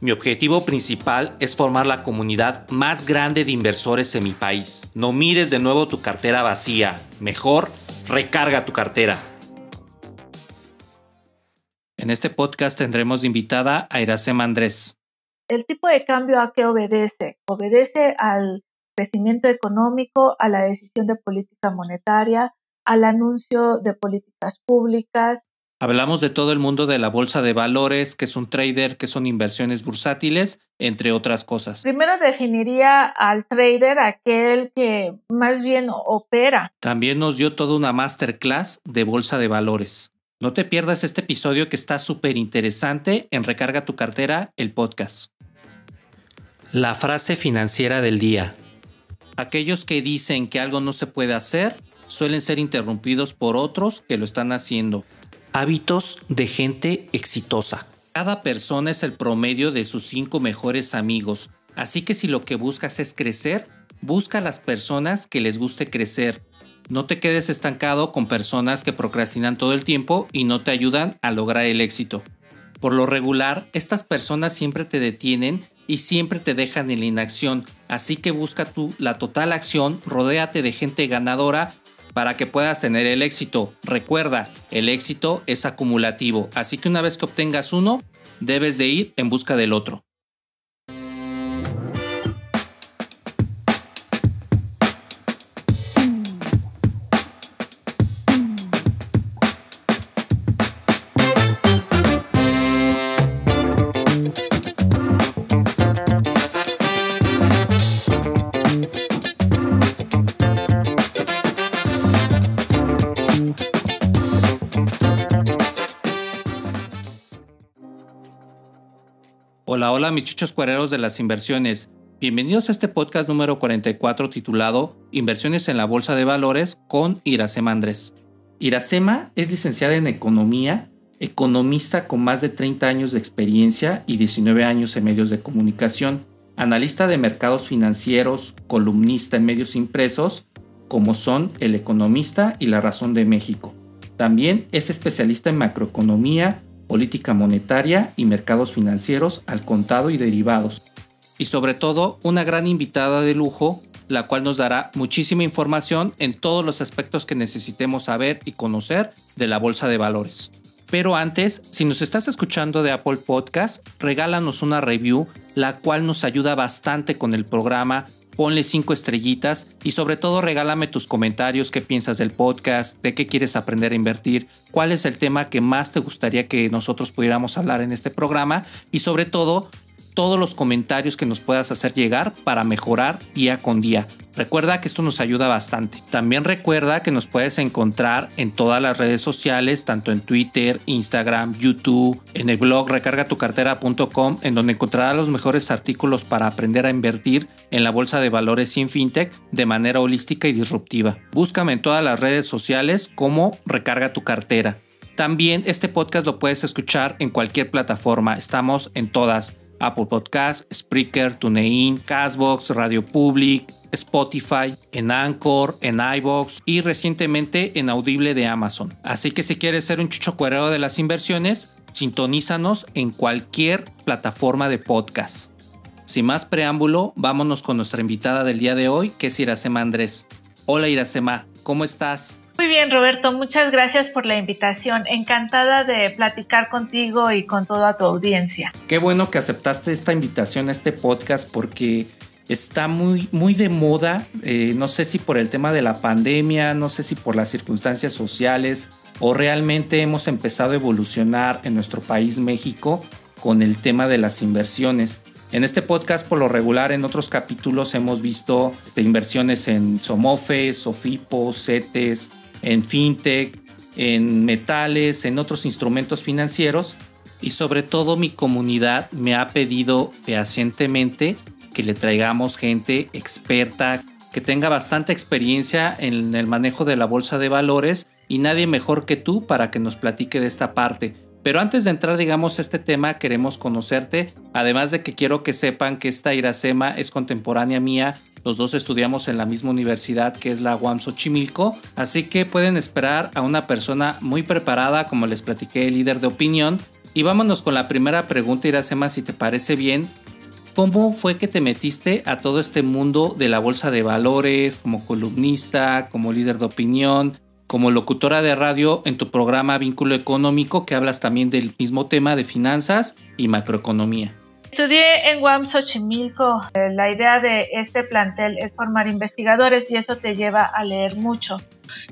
Mi objetivo principal es formar la comunidad más grande de inversores en mi país. No mires de nuevo tu cartera vacía. Mejor, recarga tu cartera. En este podcast tendremos de invitada a Iracema Andrés. El tipo de cambio a qué obedece? Obedece al crecimiento económico, a la decisión de política monetaria, al anuncio de políticas públicas, Hablamos de todo el mundo de la bolsa de valores, que es un trader, que son inversiones bursátiles, entre otras cosas. Primero definiría al trader aquel que más bien opera. También nos dio toda una masterclass de bolsa de valores. No te pierdas este episodio que está súper interesante en Recarga tu cartera, el podcast. La frase financiera del día. Aquellos que dicen que algo no se puede hacer suelen ser interrumpidos por otros que lo están haciendo. Hábitos de gente exitosa. Cada persona es el promedio de sus cinco mejores amigos, así que si lo que buscas es crecer, busca a las personas que les guste crecer. No te quedes estancado con personas que procrastinan todo el tiempo y no te ayudan a lograr el éxito. Por lo regular, estas personas siempre te detienen y siempre te dejan en la inacción, así que busca tú la total acción, rodéate de gente ganadora para que puedas tener el éxito. Recuerda, el éxito es acumulativo, así que una vez que obtengas uno, debes de ir en busca del otro. Mis chuchos cuereros de las inversiones. Bienvenidos a este podcast número 44 titulado Inversiones en la Bolsa de Valores con Iracema Andrés. Iracema es licenciada en Economía, economista con más de 30 años de experiencia y 19 años en medios de comunicación, analista de mercados financieros, columnista en medios impresos, como son El Economista y La Razón de México. También es especialista en macroeconomía, política monetaria y mercados financieros al contado y derivados. Y sobre todo, una gran invitada de lujo, la cual nos dará muchísima información en todos los aspectos que necesitemos saber y conocer de la bolsa de valores. Pero antes, si nos estás escuchando de Apple Podcast, regálanos una review, la cual nos ayuda bastante con el programa ponle cinco estrellitas y sobre todo regálame tus comentarios, qué piensas del podcast, de qué quieres aprender a invertir, cuál es el tema que más te gustaría que nosotros pudiéramos hablar en este programa y sobre todo todos los comentarios que nos puedas hacer llegar para mejorar día con día. Recuerda que esto nos ayuda bastante. También recuerda que nos puedes encontrar en todas las redes sociales, tanto en Twitter, Instagram, YouTube, en el blog recargatucartera.com, en donde encontrarás los mejores artículos para aprender a invertir en la bolsa de valores en fintech de manera holística y disruptiva. Búscame en todas las redes sociales como Recarga tu cartera. También este podcast lo puedes escuchar en cualquier plataforma. Estamos en todas. Apple Podcast, Spreaker, TuneIn, Castbox, Radio Public, Spotify, en Anchor, en iBox y recientemente en Audible de Amazon. Así que si quieres ser un chucho cuerero de las inversiones, sintonízanos en cualquier plataforma de podcast. Sin más preámbulo, vámonos con nuestra invitada del día de hoy, que es Iracema Andrés. Hola Iracema, ¿cómo estás? Muy bien, Roberto, muchas gracias por la invitación. Encantada de platicar contigo y con toda tu audiencia. Qué bueno que aceptaste esta invitación a este podcast porque está muy, muy de moda. Eh, no sé si por el tema de la pandemia, no sé si por las circunstancias sociales o realmente hemos empezado a evolucionar en nuestro país México con el tema de las inversiones. En este podcast, por lo regular, en otros capítulos hemos visto este, inversiones en Somofes, Sofipo, CETES, en fintech, en metales, en otros instrumentos financieros y sobre todo mi comunidad me ha pedido fehacientemente que le traigamos gente experta, que tenga bastante experiencia en el manejo de la bolsa de valores y nadie mejor que tú para que nos platique de esta parte. Pero antes de entrar, digamos, a este tema, queremos conocerte, además de que quiero que sepan que esta Iracema es contemporánea mía, los dos estudiamos en la misma universidad que es la UAM Xochimilco, así que pueden esperar a una persona muy preparada, como les platiqué, líder de opinión. Y vámonos con la primera pregunta, Iracema, si te parece bien. ¿Cómo fue que te metiste a todo este mundo de la bolsa de valores, como columnista, como líder de opinión? como locutora de radio en tu programa Vínculo Económico, que hablas también del mismo tema de finanzas y macroeconomía. Estudié en UAM Xochimilco. Eh, la idea de este plantel es formar investigadores y eso te lleva a leer mucho.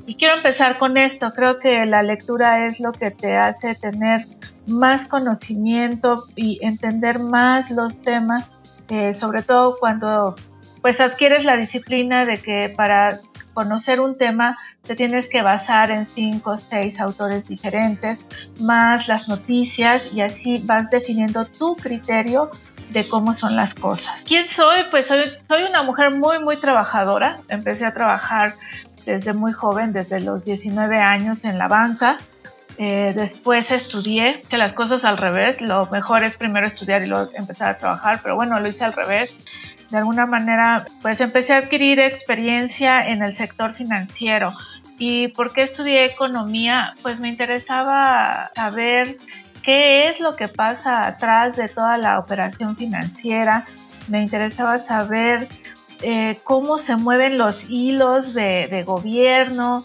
Y quiero empezar con esto. Creo que la lectura es lo que te hace tener más conocimiento y entender más los temas, eh, sobre todo cuando pues adquieres la disciplina de que para conocer un tema te tienes que basar en cinco o seis autores diferentes, más las noticias y así vas definiendo tu criterio de cómo son las cosas. ¿Quién soy? Pues soy, soy una mujer muy, muy trabajadora. Empecé a trabajar desde muy joven, desde los 19 años en la banca. Eh, después estudié, hice las cosas al revés. Lo mejor es primero estudiar y luego empezar a trabajar, pero bueno, lo hice al revés de alguna manera, pues empecé a adquirir experiencia en el sector financiero. ¿Y por qué estudié economía? Pues me interesaba saber qué es lo que pasa atrás de toda la operación financiera. Me interesaba saber eh, cómo se mueven los hilos de, de gobierno,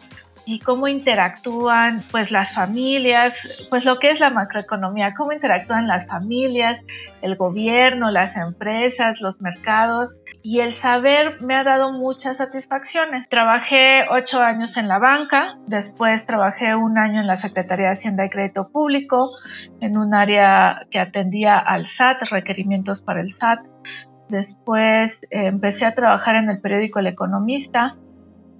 y cómo interactúan pues las familias, pues lo que es la macroeconomía, cómo interactúan las familias, el gobierno, las empresas, los mercados y el saber me ha dado muchas satisfacciones. Trabajé ocho años en la banca, después trabajé un año en la Secretaría de Hacienda y Crédito Público, en un área que atendía al SAT, requerimientos para el SAT. Después eh, empecé a trabajar en el periódico El Economista,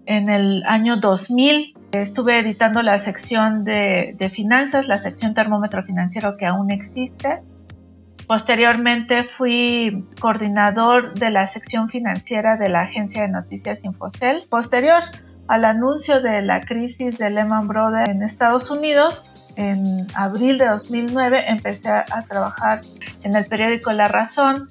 en el año 2000 estuve editando la sección de, finanzas, la sección termómetro financiero que aún existe. Posteriormente fui coordinador de la sección financiera de la agencia de noticias Infocel. Posterior al anuncio de la crisis de Lehman Brothers en Estados Unidos, en abril de 2009 empecé a trabajar en el periódico La Razón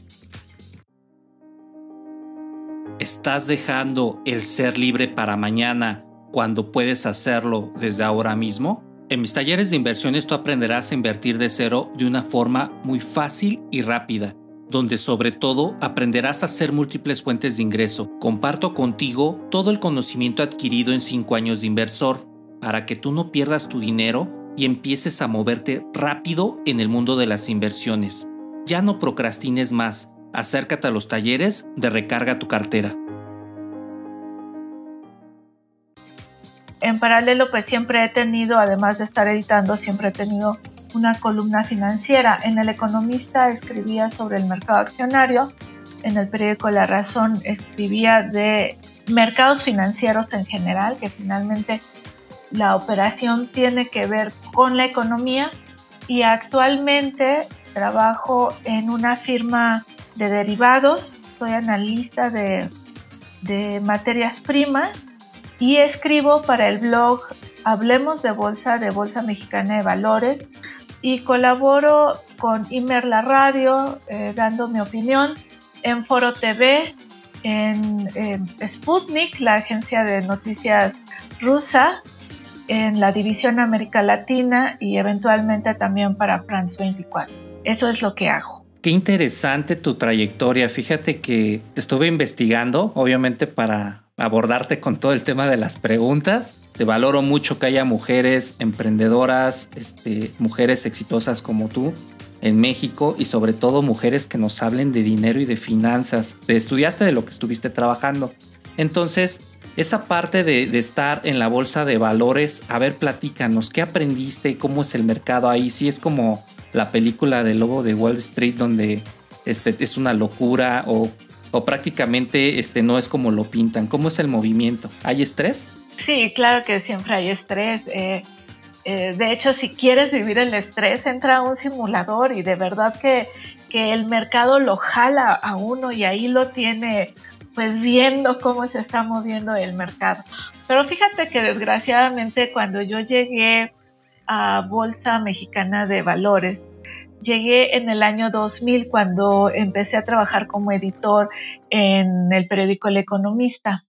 ¿Estás dejando el ser libre para mañana cuando puedes hacerlo desde ahora mismo? En mis talleres de inversiones tú aprenderás a invertir de cero de una forma muy fácil y rápida, donde sobre todo aprenderás a hacer múltiples fuentes de ingreso. Comparto contigo todo el conocimiento adquirido en 5 años de inversor para que tú no pierdas tu dinero y empieces a moverte rápido en el mundo de las inversiones. Ya no procrastines más acércate a los talleres de recarga tu cartera. En paralelo, pues siempre he tenido, además de estar editando, siempre he tenido una columna financiera. En El Economista escribía sobre el mercado accionario, en el periódico La Razón escribía de mercados financieros en general, que finalmente la operación tiene que ver con la economía y actualmente trabajo en una firma de derivados, soy analista de, materias primas y escribo para el blog Hablemos de Bolsa, de Bolsa Mexicana de Valores y colaboro con Imer La Radio, eh, dando mi opinión, en Foro TV, en Sputnik, la agencia de noticias rusa, en la división América Latina y eventualmente también para France 24. Eso es lo que hago. Qué interesante tu trayectoria. Fíjate que estuve investigando, obviamente para abordarte con todo el tema de las preguntas. Te valoro mucho que haya mujeres emprendedoras, este, mujeres exitosas como tú en México y sobre todo mujeres que nos hablen de dinero y de finanzas. Te estudiaste de lo que estuviste trabajando. Entonces, esa parte de, estar en la bolsa de valores, a ver, platícanos, ¿qué aprendiste? ¿Cómo es el mercado ahí? Si es como la película del lobo de Wall Street donde este, es una locura o, o prácticamente este, no es como lo pintan? ¿Cómo es el movimiento? ¿Hay estrés? Sí, claro que siempre hay estrés. Eh, eh, de hecho, si quieres vivir el estrés, entra a un simulador y de verdad que, que el mercado lo jala a uno y ahí lo tiene pues viendo cómo se está moviendo el mercado. Pero fíjate que desgraciadamente cuando yo llegué a Bolsa Mexicana de Valores, llegué en el año 2000 cuando empecé a trabajar como editor en el periódico El Economista.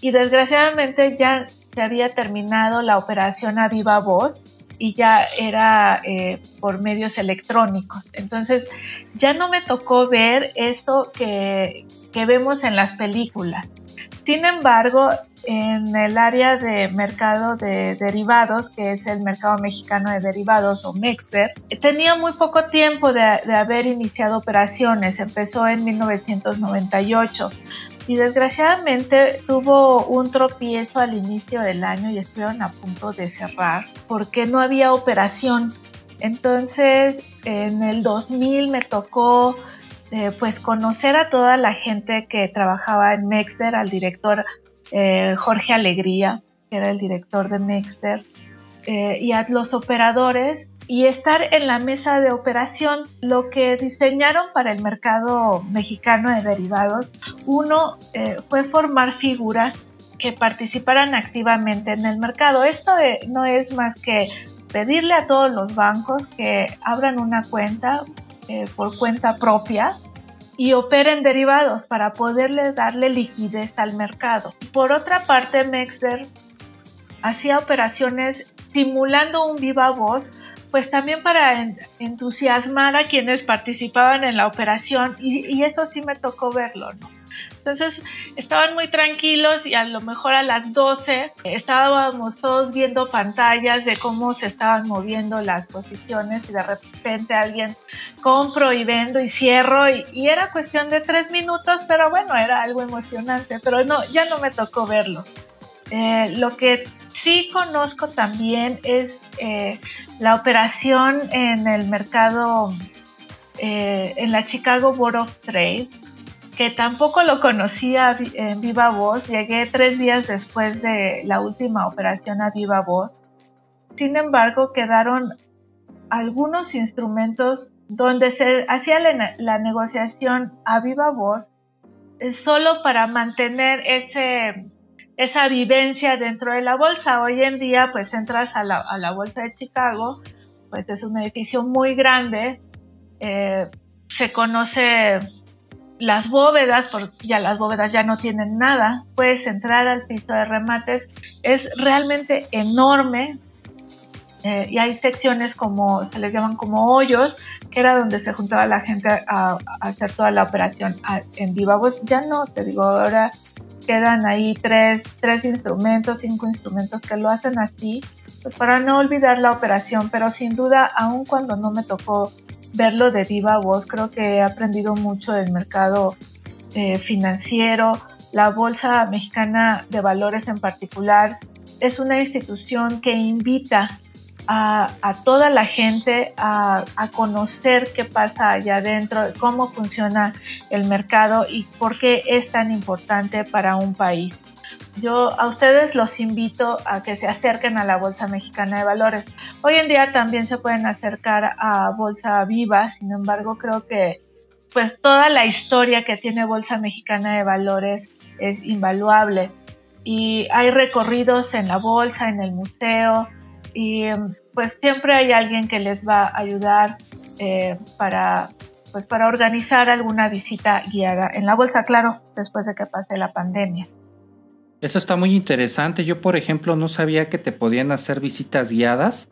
Y desgraciadamente ya se había terminado la operación a viva voz y ya era eh, por medios electrónicos. Entonces ya no me tocó ver esto que, que vemos en las películas. Sin embargo, en el área de mercado de derivados, que es el mercado mexicano de derivados o MEXDER, tenía muy poco tiempo de, haber iniciado operaciones. Empezó en 1998 y desgraciadamente tuvo un tropiezo al inicio del año y estuvieron a punto de cerrar porque no había operación. Entonces, en el 2000 me tocó eh, pues conocer a toda la gente que trabajaba en Mexter, al director eh, Jorge Alegría, que era el director de Mexter, eh, y a los operadores y estar en la mesa de operación. Lo que diseñaron para el mercado mexicano de derivados, uno fue formar figuras que participaran activamente en el mercado. Esto no es más que pedirle a todos los bancos que abran una cuenta, eh, por cuenta propia y operen derivados para poderle darle liquidez al mercado. Por otra parte, Mexder hacía operaciones simulando un viva voz, pues también para entusiasmar a quienes participaban en la operación y, y eso sí me tocó verlo, ¿no? Entonces estaban muy tranquilos y a lo mejor a las 12 estábamos todos viendo pantallas de cómo se estaban moviendo las posiciones y de repente alguien compro y vendo y cierro y, era cuestión de tres minutos, pero bueno, era algo emocionante, pero no, ya no me tocó verlo. Eh, lo que sí conozco también es eh, la operación en el mercado, eh, en la Chicago Board of Trade, que tampoco lo conocía en viva voz. Llegué tres días después de la última operación a viva voz. Sin embargo, quedaron algunos instrumentos donde se hacía la, negociación a viva voz eh, solo para mantener ese, esa vivencia dentro de la bolsa. Hoy en día, pues entras a la, a la bolsa de Chicago, pues es un edificio muy grande, eh, se conoce las bóvedas, porque ya las bóvedas ya no tienen nada, puedes entrar al piso de remates, es realmente enorme eh, y hay secciones como, se les llaman como hoyos, que era donde se juntaba la gente a, hacer toda la operación en viva voz. Ya no, te digo, ahora quedan ahí tres, tres instrumentos, cinco instrumentos que lo hacen así, pues para no olvidar la operación, pero sin duda, aun cuando no me tocó verlo de viva voz. Creo que he aprendido mucho del mercado eh, financiero. La Bolsa Mexicana de Valores en particular es una institución que invita a, toda la gente a, a, conocer qué pasa allá adentro, cómo funciona el mercado y por qué es tan importante para un país. Yo a ustedes los invito a que se acerquen a la Bolsa Mexicana de Valores. Hoy en día también se pueden acercar a Bolsa Viva, sin embargo creo que pues toda la historia que tiene Bolsa Mexicana de Valores es invaluable y hay recorridos en la bolsa, en el museo y pues siempre hay alguien que les va a ayudar eh, para pues para organizar alguna visita guiada en la bolsa, claro, después de que pase la pandemia. Eso está muy interesante. Yo, por ejemplo, no sabía que te podían hacer visitas guiadas.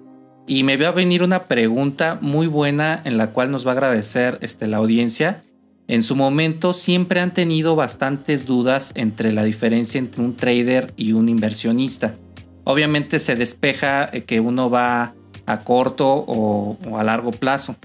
Y me va a venir una pregunta muy buena en la cual nos va a agradecer este, la audiencia. En su momento siempre han tenido bastantes dudas entre la diferencia entre un trader y un inversionista. Obviamente se despeja eh, que uno va a corto o, o a largo plazo.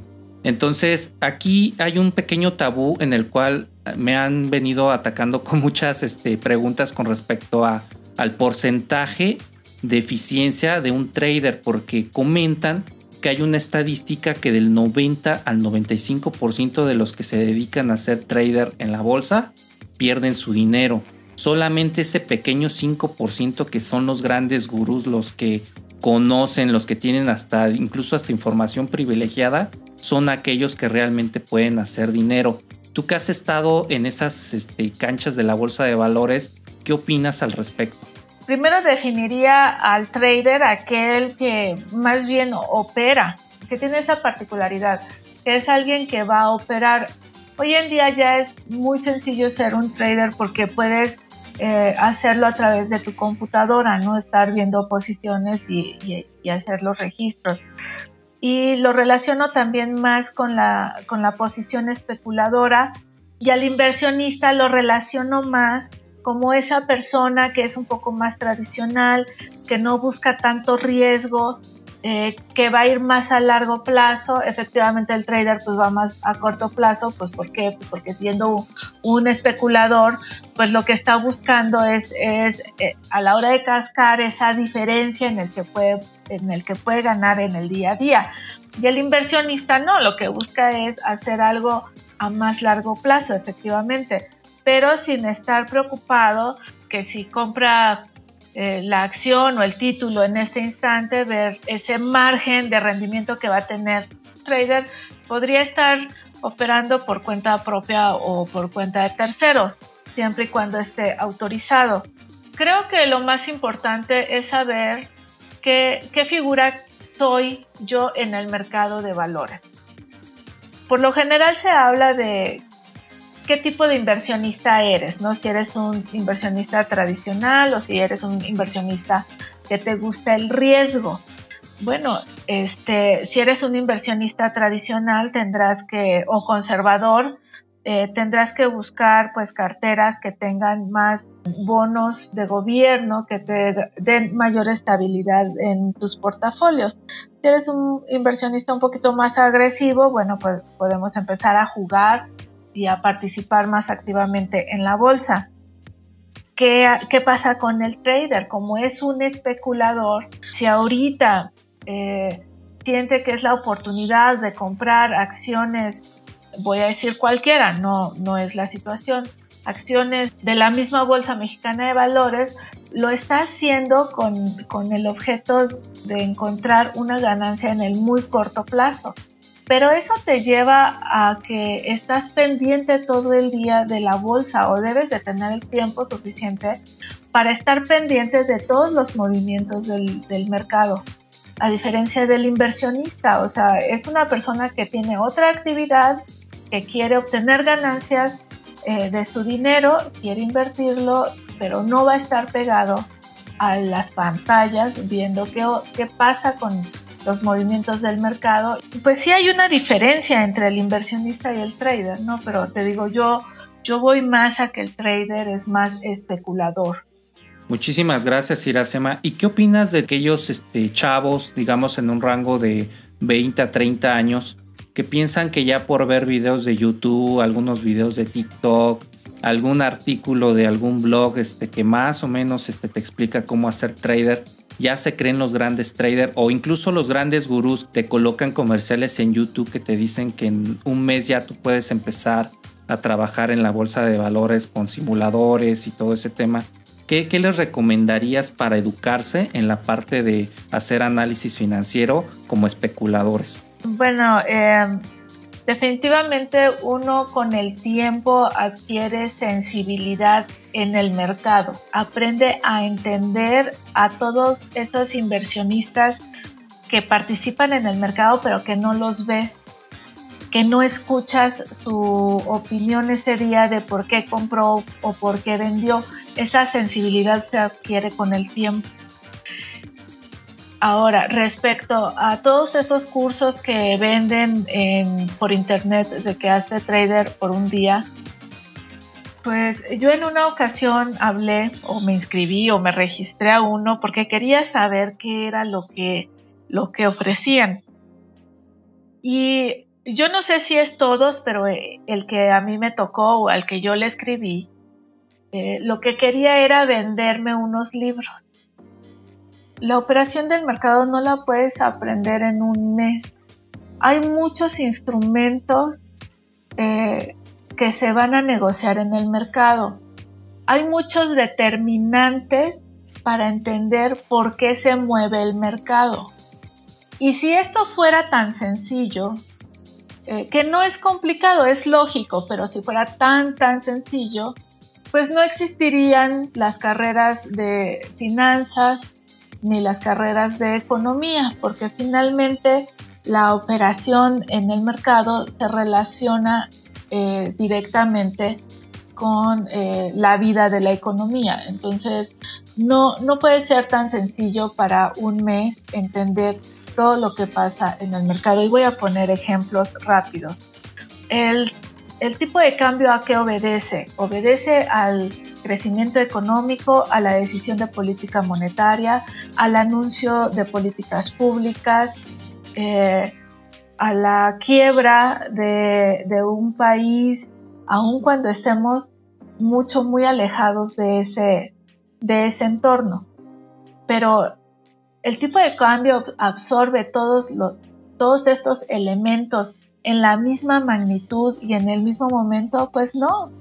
Entonces aquí hay un pequeño tabú en el cual me han venido atacando con muchas este, preguntas con respecto a, al porcentaje de eficiencia de un trader porque comentan que hay una estadística que del 90 al 95% de los que se dedican a ser trader en la bolsa pierden su dinero. Solamente ese pequeño 5% que son los grandes gurús, los que conocen, los que tienen hasta incluso hasta información privilegiada, son aquellos que realmente pueden hacer dinero. Tú que has estado en esas este, canchas de la bolsa de valores, ¿qué opinas al respecto? Primero definiría al trader aquel que más bien opera, que tiene esa particularidad, que es alguien que va a operar. Hoy en día ya es muy sencillo ser un trader porque puedes eh, hacerlo a través de tu computadora, no estar viendo posiciones y, hacer los registros. Y lo relaciono también más con la, con la posición especuladora y al inversionista lo relaciono más como esa persona que es un poco más tradicional, que no busca tanto riesgo, eh, que va a ir más a largo plazo. Efectivamente el trader pues va más a corto plazo, pues ¿por qué? Pues porque siendo un, especulador, pues lo que está buscando es, es eh, a la hora de cascar esa diferencia en el que puede en el que puede ganar en el día a día. Y el inversionista no, lo que busca es hacer algo a más largo plazo, efectivamente, pero sin estar preocupado que si compra eh, la acción o el título en este instante, ver ese margen de rendimiento que va a tener trader, podría estar operando por cuenta propia o por cuenta de terceros, siempre y cuando esté autorizado. Creo que lo más importante es saber qué, qué figura soy yo en el mercado de valores. Por lo general se habla de qué tipo de inversionista eres, ¿no? Si eres un inversionista tradicional o si eres un inversionista que te gusta el riesgo. Bueno, este, si eres un inversionista tradicional tendrás que, o conservador, eh, tendrás que buscar pues carteras que tengan más bonos de gobierno que te den mayor estabilidad en tus portafolios. Si eres un inversionista un poquito más agresivo, bueno, pues podemos empezar a jugar y a participar más activamente en la bolsa. ¿Qué, qué pasa con el trader? Como es un especulador, si ahorita eh, siente que es la oportunidad de comprar acciones, voy a decir cualquiera, no, no es la situación, acciones de la misma Bolsa Mexicana de Valores, lo está haciendo con, con el objeto de encontrar una ganancia en el muy corto plazo pero eso te lleva a que estás pendiente todo el día de la bolsa o debes de tener el tiempo suficiente para estar pendiente de todos los movimientos del, mercado, a diferencia del inversionista, o sea, es una persona que tiene otra actividad, que quiere obtener ganancias eh, de su dinero, quiere invertirlo, pero no va a estar pegado a las pantallas viendo qué, qué pasa con los movimientos del mercado. Pues sí hay una diferencia entre el inversionista y el trader, ¿no? Pero te digo, yo, yo voy más a que el trader es más especulador. Muchísimas gracias, Iracema. ¿Y qué opinas de aquellos este, chavos, digamos, en un rango de 20 a 30 años, que piensan que ya por ver videos de YouTube, algunos videos de TikTok, algún artículo de algún blog este, que más o menos este, te explica cómo hacer trader, ya se creen los grandes traders o incluso los grandes gurús te colocan comerciales en YouTube que te dicen que en un mes ya tú puedes empezar a trabajar en la bolsa de valores con simuladores y todo ese tema. ¿Qué, les recomendarías para educarse en la parte de hacer análisis financiero como especuladores? Bueno, eh, Definitivamente uno con el tiempo adquiere sensibilidad en el mercado, aprende a entender a todos esos inversionistas que participan en el mercado pero que no los ves, que no escuchas su opinión ese día de por qué compró o por qué vendió. Esa sensibilidad se adquiere con el tiempo. Ahora, respecto a todos esos cursos que venden por internet de que hace trader por un día, pues yo en una ocasión hablé o me inscribí o me registré a uno porque quería saber qué era lo que, lo que ofrecían. Y yo no sé si es todos, pero eh, el que a mí me tocó o al que yo le escribí, eh, lo que quería era venderme unos libros la operación del mercado no la puedes aprender en un mes. Hay muchos instrumentos eh, que se van a negociar en el mercado. Hay muchos determinantes para entender por qué se mueve el mercado. Y si esto fuera tan sencillo, eh, que no es complicado, es lógico, pero si fuera tan, tan sencillo, pues no existirían las carreras de finanzas ni las carreras de economía, porque finalmente la operación en el mercado se relaciona eh, directamente con eh, la vida de la economía. Entonces, no, no puede ser tan sencillo para un mes entender todo lo que pasa en el mercado. Y voy a poner ejemplos rápidos. El, el tipo de cambio a qué obedece? Obedece al crecimiento económico, a la decisión de política monetaria, al anuncio de políticas públicas, eh, a la quiebra de, de, un país, aun cuando estemos mucho, muy alejados de ese, de ese entorno. Pero el tipo de cambio absorbe todos, los, todos estos elementos en la misma magnitud y en el mismo momento, pues no.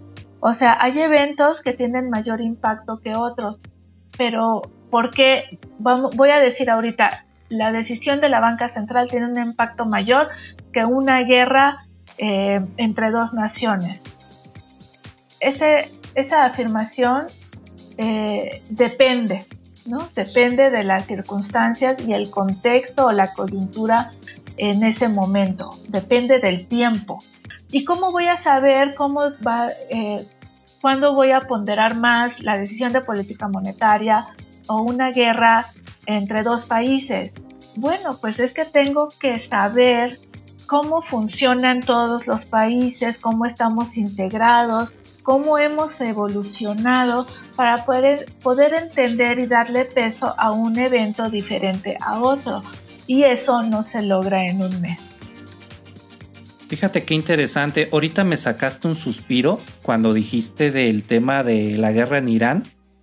O sea, hay eventos que tienen mayor impacto que otros, pero ¿por qué? Vamos, voy a decir ahorita, la decisión de la banca central tiene un impacto mayor que una guerra eh, entre dos naciones. Esa afirmación eh, depende, ¿no? Depende de las circunstancias y el contexto o la coyuntura en ese momento, depende del tiempo. ¿Y cómo voy a saber cómo va, eh, cuándo voy a ponderar más la decisión de política monetaria o una guerra entre dos países? Bueno, pues es que tengo que saber cómo funcionan todos los países, cómo estamos integrados, cómo hemos evolucionado para poder, poder entender y darle peso a un evento diferente a otro. Y eso no se logra en un mes. Fíjate qué interesante. Ahorita me sacaste un suspiro cuando dijiste del tema de la guerra en Irán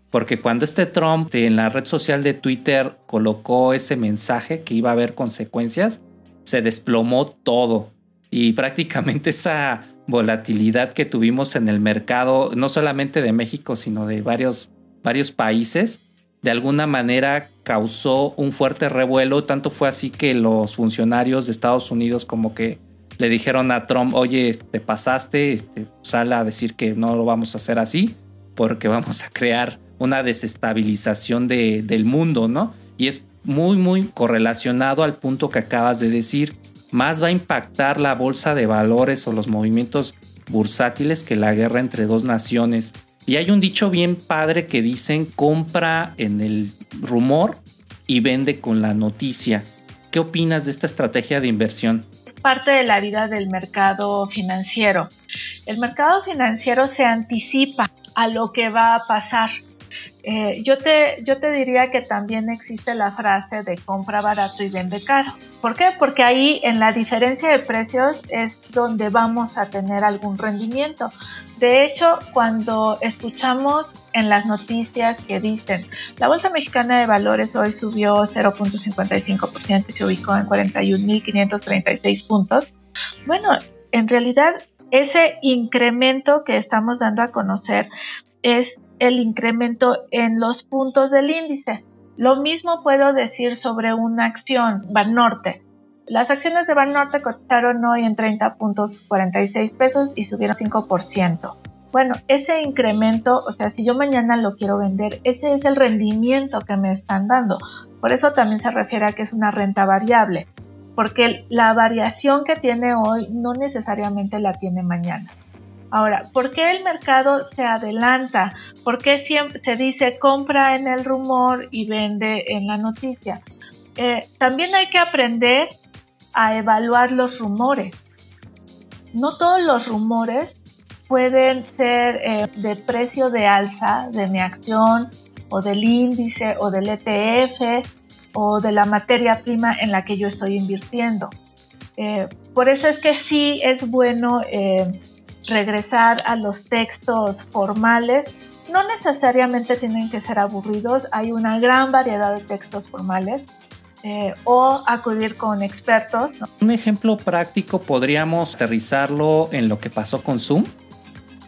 porque cuando este Trump en la red social de Twitter colocó ese mensaje que iba a haber consecuencias, se desplomó todo. Y prácticamente esa volatilidad que tuvimos en el mercado, no solamente de México, sino de varios, varios países, de alguna manera causó un fuerte revuelo. Tanto fue así que los funcionarios de Estados Unidos como que le dijeron a Trump, oye, te pasaste, este, sal a decir que no lo vamos a hacer así, porque vamos a crear una desestabilización de, del mundo, ¿no? Y es muy, muy correlacionado al punto que acabas de decir. Más va a impactar la bolsa de valores o los movimientos bursátiles que la guerra entre dos naciones. Y hay un dicho bien padre que dicen compra en el rumor y vende con la noticia. ¿Qué opinas de esta estrategia de inversión? parte de la vida del mercado financiero. El mercado financiero se anticipa a lo que va a pasar. Eh, yo, te, yo te diría que también existe la frase de compra barato y vende caro. ¿Por qué? Porque ahí en la diferencia de precios es donde vamos a tener algún rendimiento. De hecho, cuando escuchamos en las noticias que dicen la Bolsa Mexicana de Valores hoy subió 0.55% y se ubicó en 41.536 puntos, bueno, en realidad ese incremento que estamos dando a conocer es el incremento en los puntos del índice. Lo mismo puedo decir sobre una acción, Banorte. Las acciones de Banorte cotizaron hoy en 30.46 pesos y subieron 5%. Bueno, ese incremento, o sea, si yo mañana lo quiero vender, ese es el rendimiento que me están dando. Por eso también se refiere a que es una renta variable, porque la variación que tiene hoy no necesariamente la tiene mañana. Ahora, ¿por qué el mercado se adelanta? ¿Por qué siempre se dice compra en el rumor y vende en la noticia? Eh, también hay que aprender a evaluar los rumores. No todos los rumores pueden ser eh, de precio de alza de mi acción o del índice o del ETF o de la materia prima en la que yo estoy invirtiendo. Eh, por eso es que sí es bueno regresar a los textos formales. No necesariamente tienen que ser aburridos, hay una gran variedad de textos formales. Eh, o acudir con expertos. Un ejemplo práctico podríamos aterrizarlo en lo que pasó con Zoom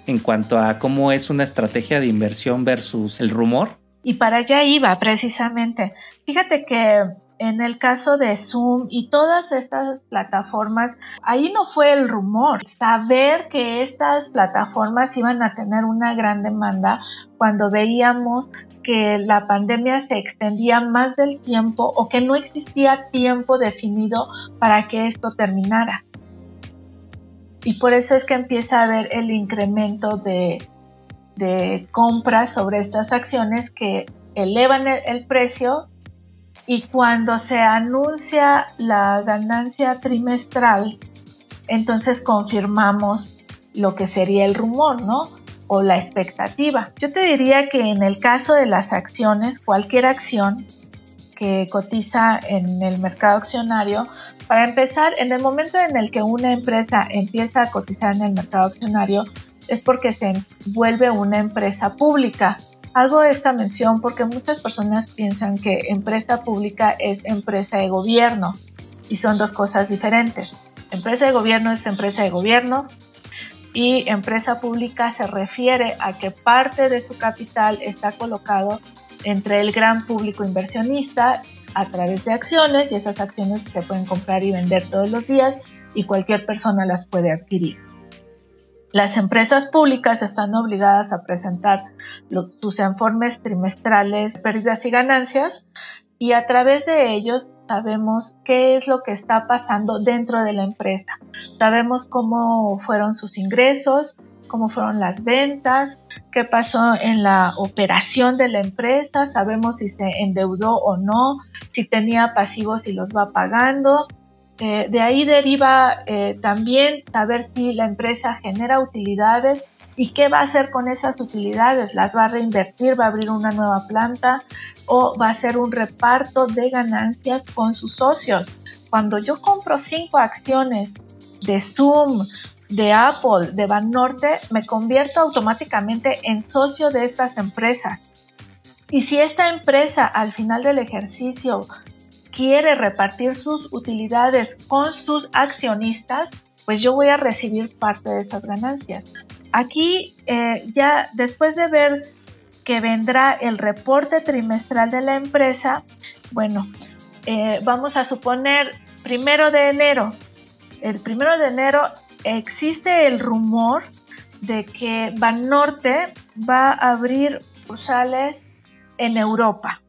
en cuanto a cómo es una estrategia de inversión versus el rumor. Y para allá iba precisamente. Fíjate que en el caso de Zoom y todas estas plataformas, ahí no fue el rumor. Saber que estas plataformas iban a tener una gran demanda cuando veíamos que la pandemia se extendía más del tiempo o que no existía tiempo definido para que esto terminara. Y por eso es que empieza a haber el incremento de, compras sobre estas acciones que elevan el precio y cuando se anuncia la ganancia trimestral, entonces confirmamos lo que sería el rumor, ¿no? O la expectativa. Yo te diría que en el caso de las acciones, cualquier acción que cotiza en el mercado accionario, para empezar, en el momento en el que una empresa empieza a cotizar en el mercado accionario, es porque se vuelve una empresa pública. Hago esta mención porque muchas personas piensan que empresa pública es empresa de gobierno y son dos cosas diferentes. Empresa de gobierno es empresa de gobierno y empresa pública se refiere a que parte de su capital está colocado entre el gran público inversionista a través de acciones y esas acciones se pueden comprar y vender todos los días y cualquier persona las puede adquirir. Las empresas públicas están obligadas a presentar sus informes trimestrales, pérdidas y ganancias, y a través de ellos sabemos qué es lo que está pasando dentro de la empresa. Sabemos cómo fueron sus ingresos, cómo fueron las ventas, qué pasó en la operación de la empresa, sabemos si se endeudó o no, si tenía pasivos y los va pagando, eh, de ahí deriva eh, también saber si la empresa genera utilidades y qué va a hacer con esas utilidades. ¿Las va a reinvertir? ¿Va a abrir una nueva planta? ¿O va a hacer un reparto de ganancias con sus socios? Cuando yo compro cinco acciones de Zoom, de Apple, de Banorte, me convierto automáticamente en socio de estas empresas. Y si esta empresa al final del ejercicio quiere repartir sus utilidades con sus accionistas, pues yo voy a recibir parte de esas ganancias. Aquí eh, ya después de ver que vendrá el reporte trimestral de la empresa, bueno, eh, vamos a suponer primero de enero. El primero de enero existe el rumor de que Banorte va a abrir sucursales en Europa.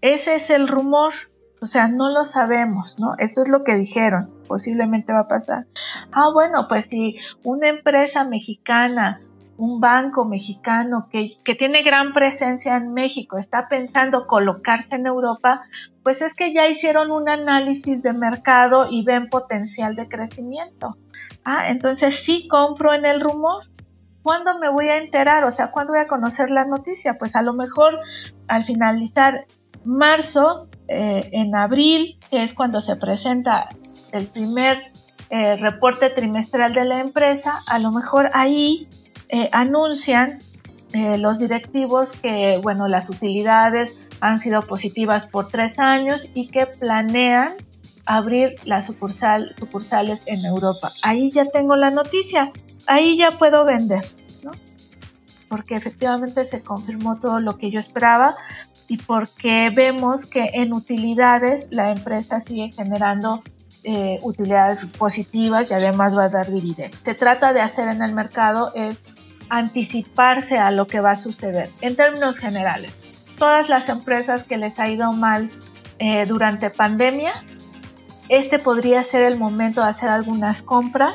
Ese es el rumor. O sea, no lo sabemos, ¿no? Eso es lo que dijeron, posiblemente va a pasar. Ah, bueno, pues si una empresa mexicana, un banco mexicano que, que tiene gran presencia en México está pensando colocarse en Europa, pues es que ya hicieron un análisis de mercado y ven potencial de crecimiento. Ah, entonces sí compro en el rumor. ¿Cuándo me voy a enterar? O sea, ¿cuándo voy a conocer la noticia? Pues a lo mejor al finalizar marzo, eh, en abril, que es cuando se presenta el primer eh, reporte trimestral de la empresa, a lo mejor ahí eh, anuncian los directivos que, bueno, las utilidades han sido positivas por tres años y que planean abrir las sucursal, sucursales en Europa. Ahí ya tengo la noticia, ahí ya puedo vender, ¿no? Porque efectivamente se confirmó todo lo que yo esperaba, y porque vemos que en utilidades la empresa sigue generando eh, utilidades positivas y además va a dar dividendos. Se trata de hacer en el mercado es anticiparse a lo que va a suceder. En términos generales, todas las empresas que les ha ido mal eh, durante pandemia, este podría ser el momento de hacer algunas compras,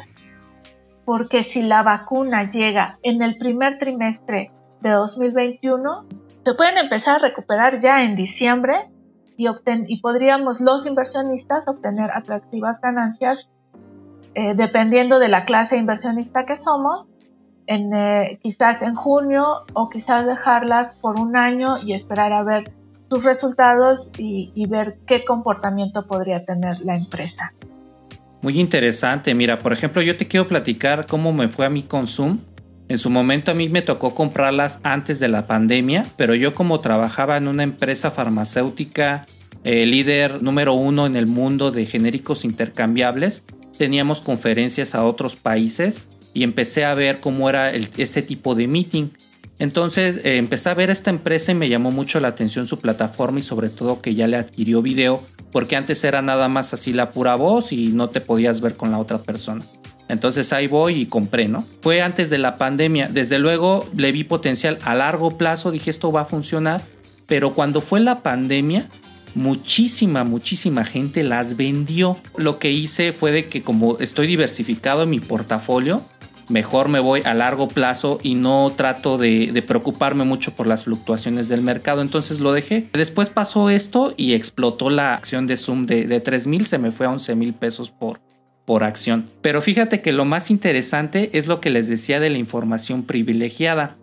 porque si la vacuna llega en el primer trimestre de 2021, se pueden empezar a recuperar ya en diciembre y, y podríamos los inversionistas obtener atractivas ganancias eh, dependiendo de la clase inversionista que somos, en, eh, quizás en junio o quizás dejarlas por un año y esperar a ver sus resultados y, y ver qué comportamiento podría tener la empresa. Muy interesante. Mira, por ejemplo, yo te quiero platicar cómo me fue a mi consumo en su momento a mí me tocó comprarlas antes de la pandemia, pero yo como trabajaba en una empresa farmacéutica eh, líder número uno en el mundo de genéricos intercambiables, teníamos conferencias a otros países y empecé a ver cómo era ese tipo de meeting. Entonces eh, empecé a ver esta empresa y me llamó mucho la atención su plataforma y sobre todo que ya le adquirió video porque antes era nada más así la pura voz y no te podías ver con la otra persona. Entonces ahí voy y compré, ¿no? Fue antes de la pandemia. Desde luego le vi potencial a largo plazo, dije esto va a funcionar, pero cuando fue la pandemia, muchísima, muchísima gente las vendió. Lo que hice fue de que como estoy diversificado en mi portafolio, mejor me voy a largo plazo y no trato de, preocuparme mucho por las fluctuaciones del mercado. Entonces lo dejé. Después pasó esto y explotó la acción de Zoom de, de 3 mil, se me fue a 11 mil pesos por, por acción. Pero fíjate que lo más interesante es lo que les decía de la información privilegiada.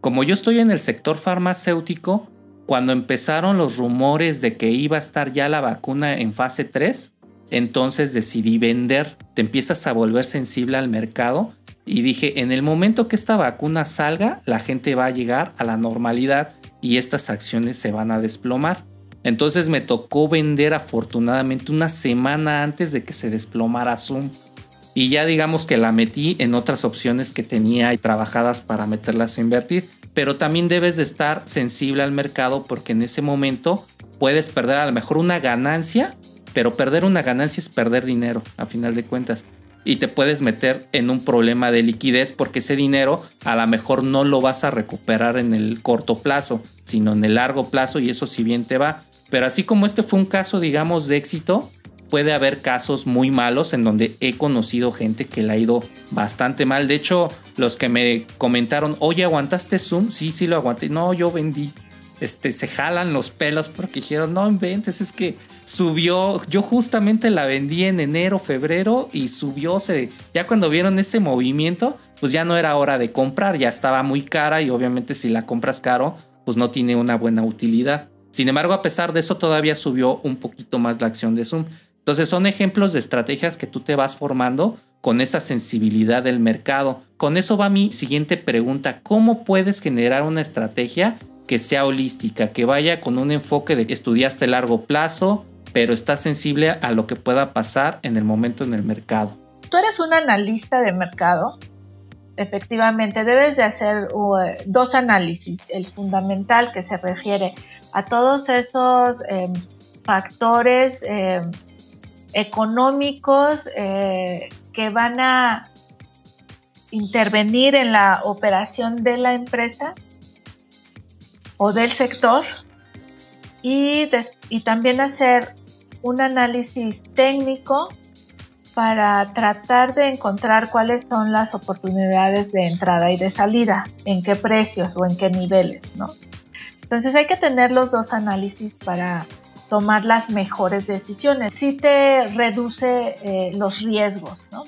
Como yo estoy en el sector farmacéutico, cuando empezaron los rumores de que iba a estar ya la vacuna en fase 3, entonces decidí vender. Te empiezas a volver sensible al mercado y dije, en el momento que esta vacuna salga, la gente va a llegar a la normalidad y estas acciones se van a desplomar. Entonces me tocó vender afortunadamente una semana antes de que se desplomara Zoom. Y ya digamos que la metí en otras opciones que tenía trabajadas para meterlas a invertir. Pero también debes de estar sensible al mercado porque en ese momento puedes perder a lo mejor una ganancia, pero perder una ganancia es perder dinero a final de cuentas y te puedes meter en un problema de liquidez porque ese dinero a lo mejor no lo vas a recuperar en el corto plazo, sino en el largo plazo y eso si bien te va. Pero así como este fue un caso, digamos, de éxito, puede haber casos muy malos en donde he conocido gente que le ha ido bastante mal. De hecho, los que me comentaron, oye, ¿aguantaste Zoom? Sí, sí lo aguanté. No, yo vendí este, se jalan los pelos porque dijeron, no inventes, es que subió, yo justamente la vendí en enero, febrero y subió, se, ya cuando vieron ese movimiento, pues ya no era hora de comprar, ya estaba muy cara y obviamente si la compras caro, pues no tiene una buena utilidad. Sin embargo, a pesar de eso, todavía subió un poquito más la acción de Zoom. Entonces son ejemplos de estrategias que tú te vas formando con esa sensibilidad del mercado. Con eso va mi siguiente pregunta. ¿Cómo puedes generar una estrategia que sea holística, que vaya con un enfoque de que estudiaste largo plazo, pero está sensible a lo que pueda pasar en el momento en el mercado. Tú eres un analista de mercado. Efectivamente, debes de hacer uh, dos análisis. El fundamental que se refiere a todos esos em, factores em, económicos eh, que van a intervenir en la operación de la empresa o del sector y, y también hacer un análisis técnico para tratar de encontrar cuáles son las oportunidades de entrada y de salida, en qué precios o en qué niveles, ¿no? Entonces hay que tener los dos análisis para tomar las mejores decisiones. Si te reduce eh, los riesgos, ¿no?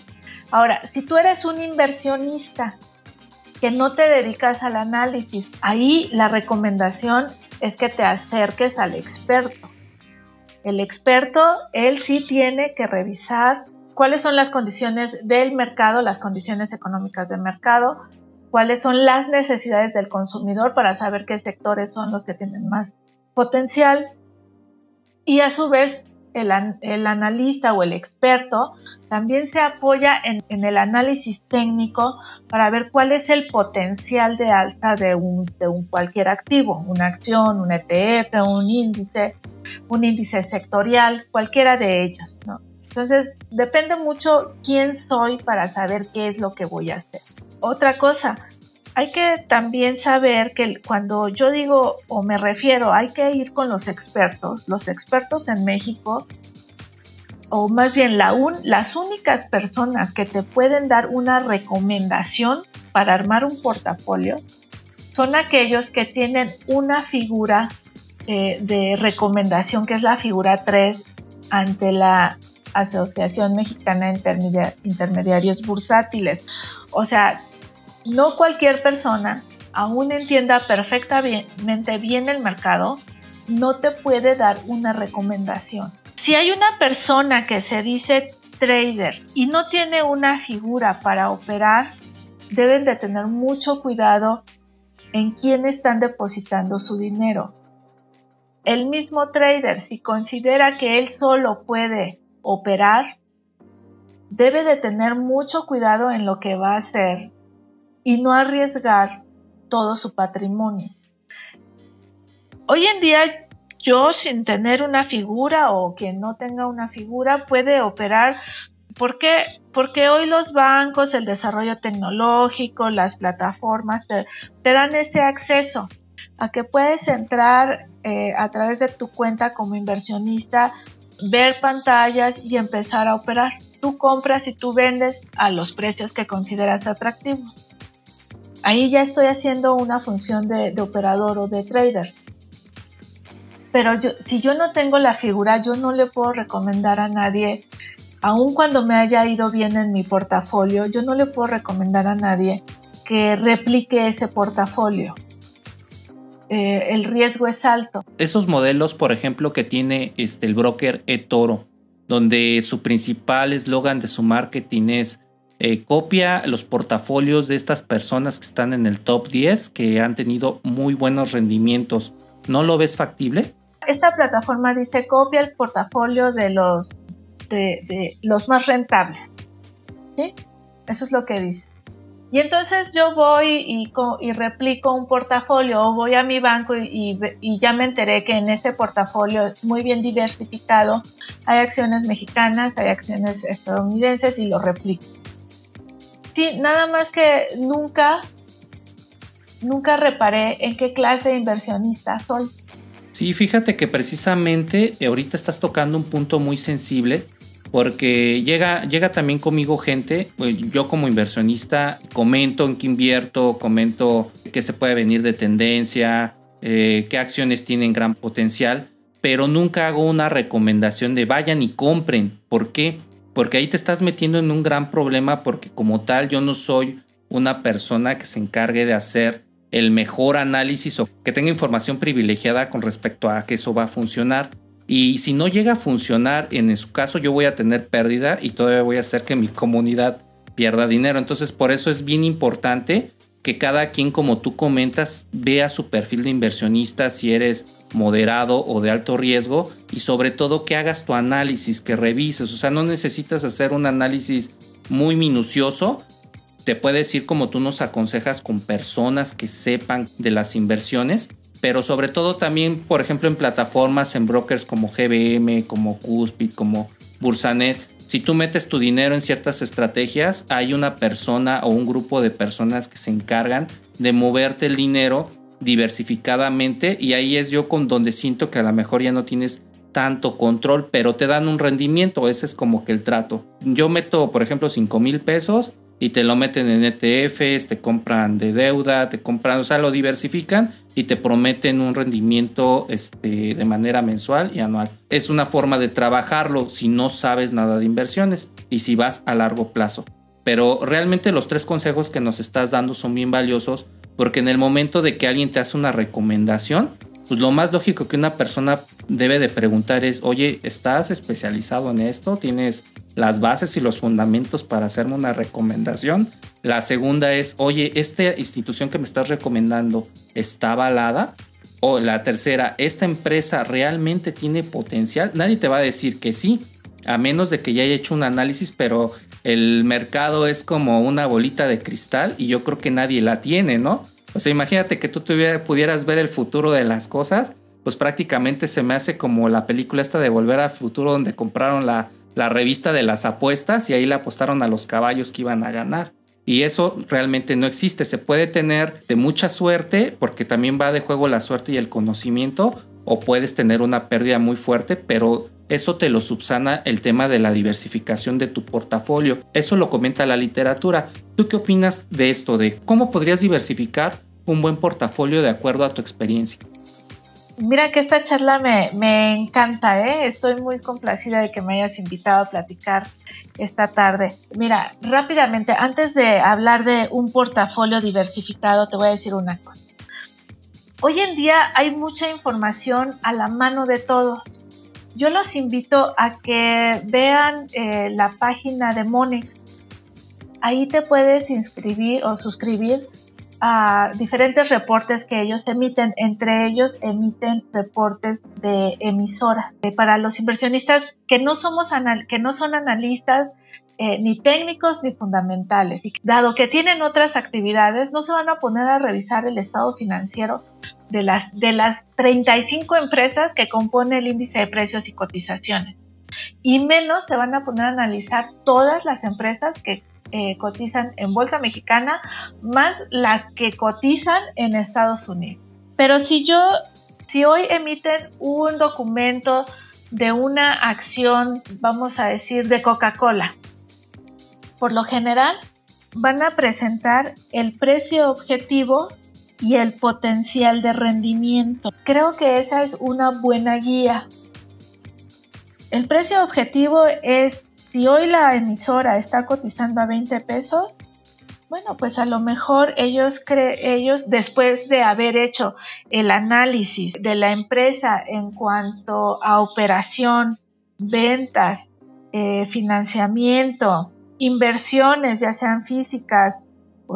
Ahora, si tú eres un inversionista que no te dedicas al análisis. Ahí la recomendación es que te acerques al experto. El experto, él sí tiene que revisar cuáles son las condiciones del mercado, las condiciones económicas del mercado, cuáles son las necesidades del consumidor para saber qué sectores son los que tienen más potencial y a su vez el, analista o el experto también se apoya en, el análisis técnico para ver cuál es el potencial de alza de un, cualquier activo, una acción, un ETF, un índice, un índice sectorial, cualquiera de ellos. Entonces, depende mucho quién soy para saber qué es lo que voy a hacer. Otra cosa, hay que también saber que cuando yo digo o me refiero, hay que ir con los expertos. Los expertos en México, o más bien las únicas personas que te pueden dar una recomendación para armar un portafolio, son aquellos que tienen una figura eh, de recomendación, que es la figura 3 ante la Asociación Mexicana de Intermediarios Bursátiles. O sea, no cualquier persona, aún entienda perfectamente bien el mercado, no te puede dar una recomendación. Si hay una persona que se dice trader y no tiene una figura para operar, deben de tener mucho cuidado en quién están depositando su dinero. El mismo trader, si considera que él solo puede operar, debe de tener mucho cuidado en lo que va a hacer y no arriesgar todo su patrimonio. Hoy en día yo sin tener una figura o quien no tenga una figura puede operar. ¿Por qué? Porque hoy los bancos, el desarrollo tecnológico, las plataformas te, dan ese acceso a que puedes entrar eh, a través de tu cuenta como inversionista, ver pantallas y empezar a operar. Tú compras y tú vendes a los precios que consideras atractivos. Ahí ya estoy haciendo una función de, operador o de trader pero si yo no tengo la figura, yo no le puedo recomendar a nadie, aun cuando me haya ido bien en mi portafolio, yo no le puedo recomendar a nadie que replique ese portafolio. Eh, el riesgo es alto. Esos modelos, por ejemplo, que tiene este, el broker eToro, donde su principal eslogan de su marketing es eh, copia los portafolios de estas personas que están en el top 10, que han tenido muy buenos rendimientos. ¿No lo ves factible? esta plataforma dice copia el portafolio de los, de, los más rentables. ¿Sí? Eso es lo que dice. Y entonces yo voy y, y, replico un portafolio o voy a mi banco y, y, ya me enteré que en ese portafolio es muy bien diversificado. Hay acciones mexicanas, hay acciones estadounidenses y lo replico. Sí, nada más que nunca, nunca reparé en qué clase de inversionista soy. Sí, fíjate que precisamente ahorita estás tocando un punto muy sensible porque llega, llega también conmigo gente, pues, yo como inversionista comento en qué invierto, comento qué se puede venir de tendencia, eh, qué acciones tienen gran potencial, pero nunca hago una recomendación de vayan y compren. ¿Por qué? Porque ahí te estás metiendo en un gran problema porque como tal yo no soy una persona que se encargue de hacer el mejor análisis o que tenga información privilegiada con respecto a que eso va a funcionar. Y si no llega a funcionar, en su caso yo voy a tener pérdida y todavía voy a hacer que mi comunidad pierda dinero. Entonces por eso es bien importante que cada quien, como tú comentas, vea su perfil de inversionista, si eres moderado o de alto riesgo, y sobre todo que hagas tu análisis, que revises. O sea, no necesitas hacer un análisis muy minucioso, te puedes ir como tú nos aconsejas con personas que sepan de las inversiones, pero sobre todo también, por ejemplo, en plataformas, en brokers como GBM, como Cuspid, como Bursanet. Si tú metes tu dinero en ciertas estrategias, hay una persona o un grupo de personas que se encargan de moverte el dinero diversificadamente y ahí es yo con donde siento que a lo mejor ya no tienes tanto control, pero te dan un rendimiento, ese es como que el trato. Yo meto, por ejemplo, 5 mil pesos y te lo meten en ETFs, te compran de deuda, te compran, o sea, lo diversifican y te prometen un rendimiento este, de manera mensual y anual. Es una forma de trabajarlo si no sabes nada de inversiones y si vas a largo plazo. Pero realmente los tres consejos que nos estás dando son bien valiosos porque en el momento de que alguien te hace una recomendación, pues lo más lógico que una persona debe de preguntar es, oye, ¿estás especializado en esto? ¿Tienes las bases y los fundamentos para hacerme una recomendación? La segunda es, oye, ¿esta institución que me estás recomendando está avalada? O la tercera, ¿esta empresa realmente tiene potencial? Nadie te va a decir que sí, a menos de que ya haya hecho un análisis, pero el mercado es como una bolita de cristal y yo creo que nadie la tiene, ¿no? O sea, imagínate que tú pudieras ver el futuro de las cosas, pues prácticamente se me hace como la película esta de Volver al Futuro donde compraron la, la revista de las apuestas y ahí le apostaron a los caballos que iban a ganar. Y eso realmente no existe. Se puede tener de mucha suerte, porque también va de juego la suerte y el conocimiento, o puedes tener una pérdida muy fuerte, pero eso te lo subsana el tema de la diversificación de tu portafolio. Eso lo comenta la literatura. ¿Tú qué opinas de esto? De cómo podrías diversificar un buen portafolio de acuerdo a tu experiencia. Mira que esta charla me, me encanta, ¿eh? estoy muy complacida de que me hayas invitado a platicar esta tarde. Mira, rápidamente, antes de hablar de un portafolio diversificado, te voy a decir una cosa. Hoy en día hay mucha información a la mano de todos. Yo los invito a que vean eh, la página de Monex. Ahí te puedes inscribir o suscribir a diferentes reportes que ellos emiten. Entre ellos emiten reportes de emisoras. Eh, para los inversionistas que no, somos que no son analistas, eh, ni técnicos ni fundamentales. Dado que tienen otras actividades, no se van a poner a revisar el estado financiero de las, de las 35 empresas que compone el índice de precios y cotizaciones. Y menos se van a poner a analizar todas las empresas que eh, cotizan en Bolsa Mexicana, más las que cotizan en Estados Unidos. Pero si yo, si hoy emiten un documento de una acción, vamos a decir, de Coca-Cola, por lo general, van a presentar el precio objetivo y el potencial de rendimiento. Creo que esa es una buena guía. El precio objetivo es si hoy la emisora está cotizando a 20 pesos, bueno, pues a lo mejor ellos, ellos después de haber hecho el análisis de la empresa en cuanto a operación, ventas, eh, financiamiento, inversiones, ya sean físicas,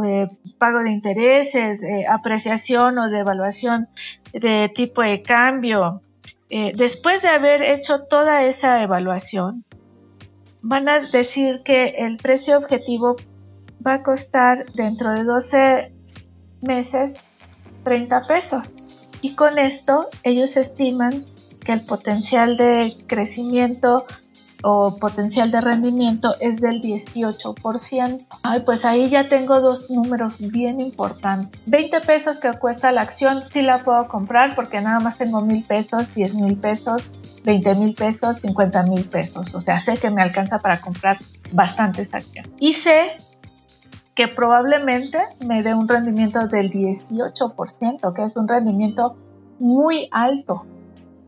eh, pago de intereses, eh, apreciación o devaluación de tipo de cambio. Después de haber hecho toda esa evaluación, van a decir que el precio objetivo va a costar dentro de 12 meses 30 pesos. Y con esto ellos estiman que el potencial de crecimiento o potencial de rendimiento es del 18%. Ay, pues ahí ya tengo dos números bien importantes. 20 pesos que cuesta la acción, sí la puedo comprar porque nada más tengo mil pesos, 10 mil pesos, 20 mil pesos, 50 mil pesos. O sea, sé que me alcanza para comprar bastantes acciones. Y sé que probablemente me dé un rendimiento del 18%, que es un rendimiento muy alto